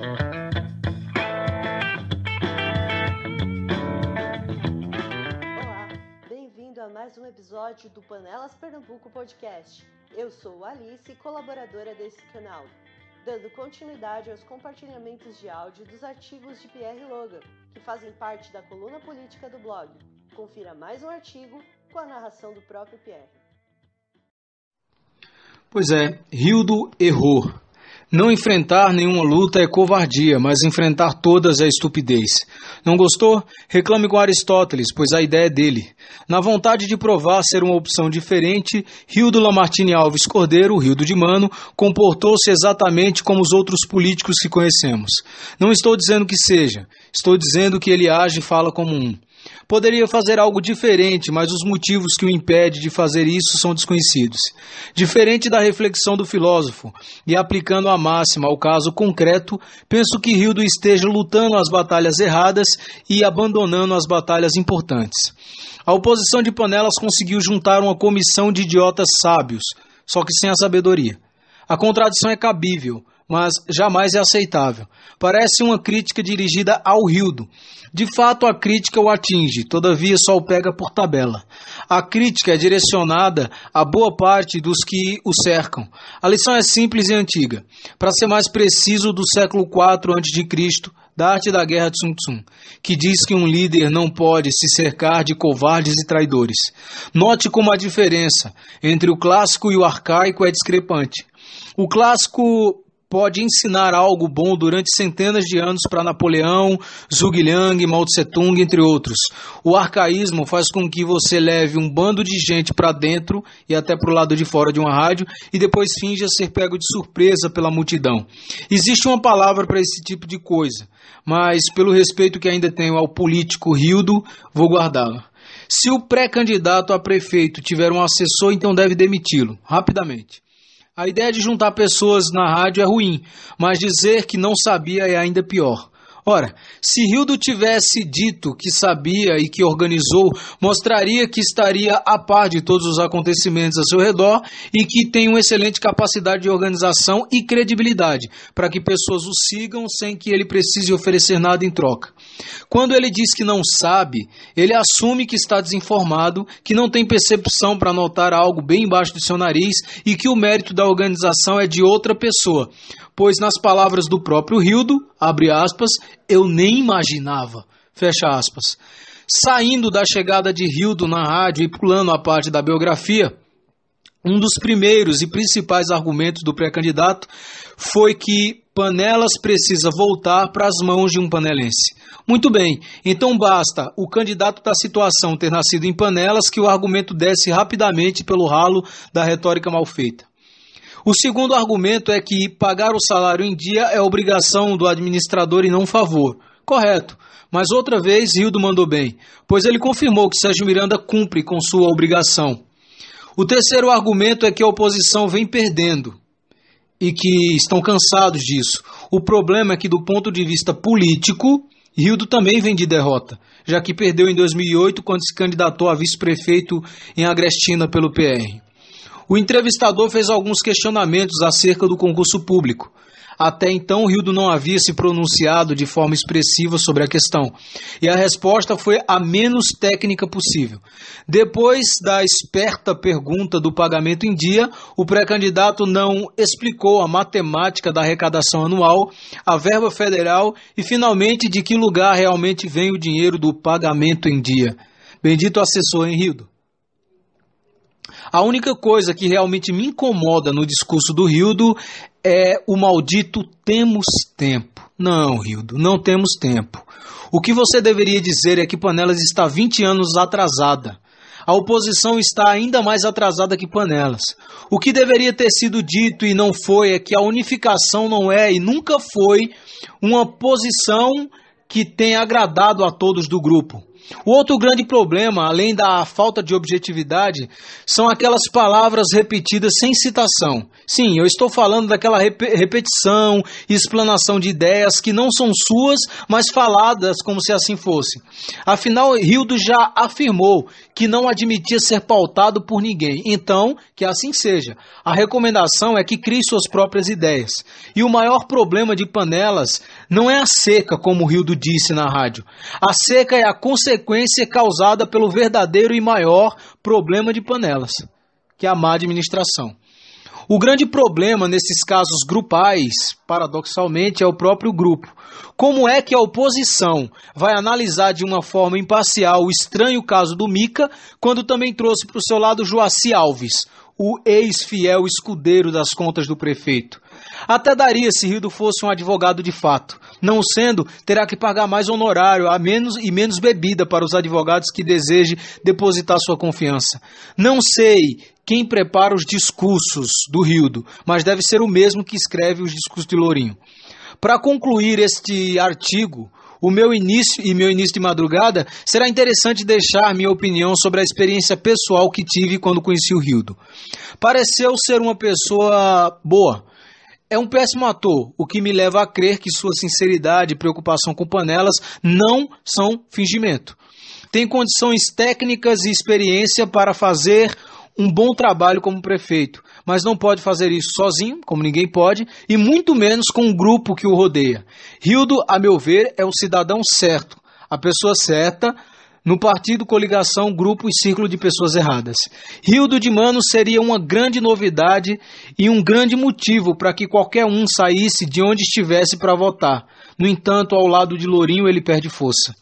Olá, bem-vindo a mais um episódio do Panelas Pernambuco Podcast. Eu sou Alice, colaboradora desse canal, dando continuidade aos compartilhamentos de áudio dos artigos de Pierre Logan, que fazem parte da coluna política do blog. Confira mais um artigo com a narração do próprio Pierre. Pois é, Hildo errou. Não enfrentar nenhuma luta é covardia, mas enfrentar todas é estupidez. Não gostou? Reclame com Aristóteles, pois a ideia é dele. Na vontade de provar ser uma opção diferente, Hildo Lamartine Alves Cordeiro, Hildo de Mano, comportou-se exatamente como os outros políticos que conhecemos. Não estou dizendo que seja, estou dizendo que ele age e fala como um. Poderia fazer algo diferente, mas os motivos que o impedem de fazer isso são desconhecidos. Diferente da reflexão do filósofo, e aplicando a máxima ao caso concreto, penso que Hildo esteja lutando as batalhas erradas e abandonando as batalhas importantes. A oposição de Panelas conseguiu juntar uma comissão de idiotas sábios, só que sem a sabedoria. A contradição é cabível, mas jamais é aceitável. Parece uma crítica dirigida ao Hildo. De fato, a crítica o atinge, todavia só o pega por tabela. A crítica é direcionada a boa parte dos que o cercam. A lição é simples e antiga. Para ser mais preciso, do século IV a.C., da arte da guerra de Sun Tzu, que diz que um líder não pode se cercar de covardes e traidores. Note como a diferença entre o clássico e o arcaico é discrepante. O clássico pode ensinar algo bom durante centenas de anos para Napoleão, Zhuge Liang, Mao Tse Tung, entre outros. O arcaísmo faz com que você leve um bando de gente para dentro e até para o lado de fora de uma rádio e depois finja ser pego de surpresa pela multidão. Existe uma palavra para esse tipo de coisa, mas pelo respeito que ainda tenho ao político Rildo, vou guardá-la. Se o pré-candidato a prefeito tiver um assessor, então deve demiti-lo, rapidamente. A ideia de juntar pessoas na rádio é ruim, mas dizer que não sabia é ainda pior. Ora, se Hildo tivesse dito que sabia e que organizou, mostraria que estaria a par de todos os acontecimentos a seu redor e que tem uma excelente capacidade de organização e credibilidade, para que pessoas o sigam sem que ele precise oferecer nada em troca. Quando ele diz que não sabe, ele assume que está desinformado, que não tem percepção para notar algo bem embaixo do seu nariz e que o mérito da organização é de outra pessoa pois nas palavras do próprio Rildo, abre aspas, eu nem imaginava, fecha aspas. Saindo da chegada de Rildo na rádio e pulando a parte da biografia, um dos primeiros e principais argumentos do pré-candidato foi que Panelas precisa voltar para as mãos de um panelense. Muito bem, então basta o candidato da situação ter nascido em Panelas que o argumento desce rapidamente pelo ralo da retórica mal feita. O segundo argumento é que pagar o salário em dia é obrigação do administrador e não favor. Correto. Mas outra vez, Hildo mandou bem, pois ele confirmou que Sérgio Miranda cumpre com sua obrigação. O terceiro argumento é que a oposição vem perdendo e que estão cansados disso. O problema é que, do ponto de vista político, Hildo também vem de derrota, já que perdeu em 2008 quando se candidatou a vice-prefeito em Agrestina pelo PR. O entrevistador fez alguns questionamentos acerca do concurso público. Até então, Rildo não havia se pronunciado de forma expressiva sobre a questão, e a resposta foi a menos técnica possível. Depois da esperta pergunta do pagamento em dia, o pré-candidato não explicou a matemática da arrecadação anual, a verba federal e, finalmente, de que lugar realmente vem o dinheiro do pagamento em dia. Bendito assessor, hein, Rildo? A única coisa que realmente me incomoda no discurso do Rildo é o maldito temos tempo. Não, Rildo, não temos tempo. O que você deveria dizer é que Panelas está 20 anos atrasada. A oposição está ainda mais atrasada que Panelas. O que deveria ter sido dito e não foi é que a unificação não é e nunca foi uma posição que tenha agradado a todos do grupo. O outro grande problema, além da falta de objetividade, são aquelas palavras repetidas sem citação. Sim, eu estou falando daquela rep repetição e explanação de ideias que não são suas, mas faladas como se assim fosse. Afinal, Hildo já afirmou que não admitia ser pautado por ninguém. Então, que assim seja. A recomendação é que crie suas próprias ideias. E o maior problema de panelas não é a seca, como Hildo disse na rádio. A seca é a consequência causada pelo verdadeiro e maior problema de panelas, que é a má administração. O grande problema nesses casos grupais, paradoxalmente, é o próprio grupo. Como é que a oposição vai analisar de uma forma imparcial o estranho caso do Mica, quando também trouxe para o seu lado Joaci Alves, o ex-fiel escudeiro das contas do prefeito? Até daria se Rildo fosse um advogado de fato. Não sendo, terá que pagar mais honorário a menos e menos bebida para os advogados que desejem depositar sua confiança. Não sei quem prepara os discursos do Rildo, mas deve ser o mesmo que escreve os discursos de Lourinho. Para concluir este artigo, o meu início e meu início de madrugada, será interessante deixar minha opinião sobre a experiência pessoal que tive quando conheci o Rildo. Pareceu ser uma pessoa boa, é um péssimo ator, o que me leva a crer que sua sinceridade e preocupação com panelas não são fingimento. Tem condições técnicas e experiência para fazer um bom trabalho como prefeito, mas não pode fazer isso sozinho, como ninguém pode, e muito menos com um grupo que o rodeia. Rildo, a meu ver, é o cidadão certo, a pessoa certa no partido, coligação, grupo e círculo de pessoas erradas. Rildo de Mano seria uma grande novidade e um grande motivo para que qualquer um saísse de onde estivesse para votar. No entanto, ao lado de Lourinho, ele perde força.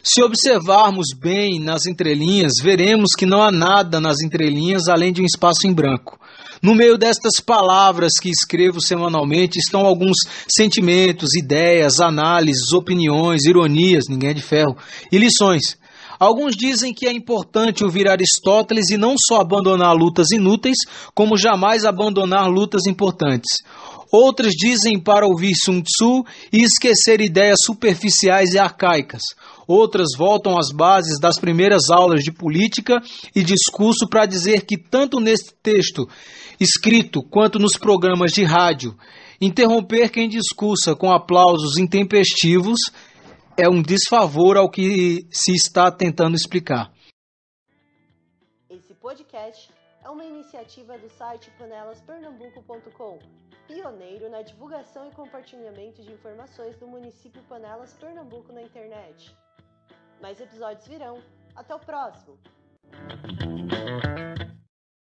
Se observarmos bem nas entrelinhas, veremos que não há nada nas entrelinhas além de um espaço em branco. No meio destas palavras que escrevo semanalmente estão alguns sentimentos, ideias, análises, opiniões, ironias, ninguém é de ferro, e lições. Alguns dizem que é importante ouvir Aristóteles e não só abandonar lutas inúteis, como jamais abandonar lutas importantes. Outros dizem para ouvir Sun Tzu e esquecer ideias superficiais e arcaicas. Outras voltam às bases das primeiras aulas de política e discurso para dizer que, tanto neste texto escrito quanto nos programas de rádio, interromper quem discursa com aplausos intempestivos é um desfavor ao que se está tentando explicar. Esse podcast é uma iniciativa do site panelaspernambuco.com, pioneiro na divulgação e compartilhamento de informações do município Panelas Pernambuco na internet. Mais episódios virão. Até o próximo!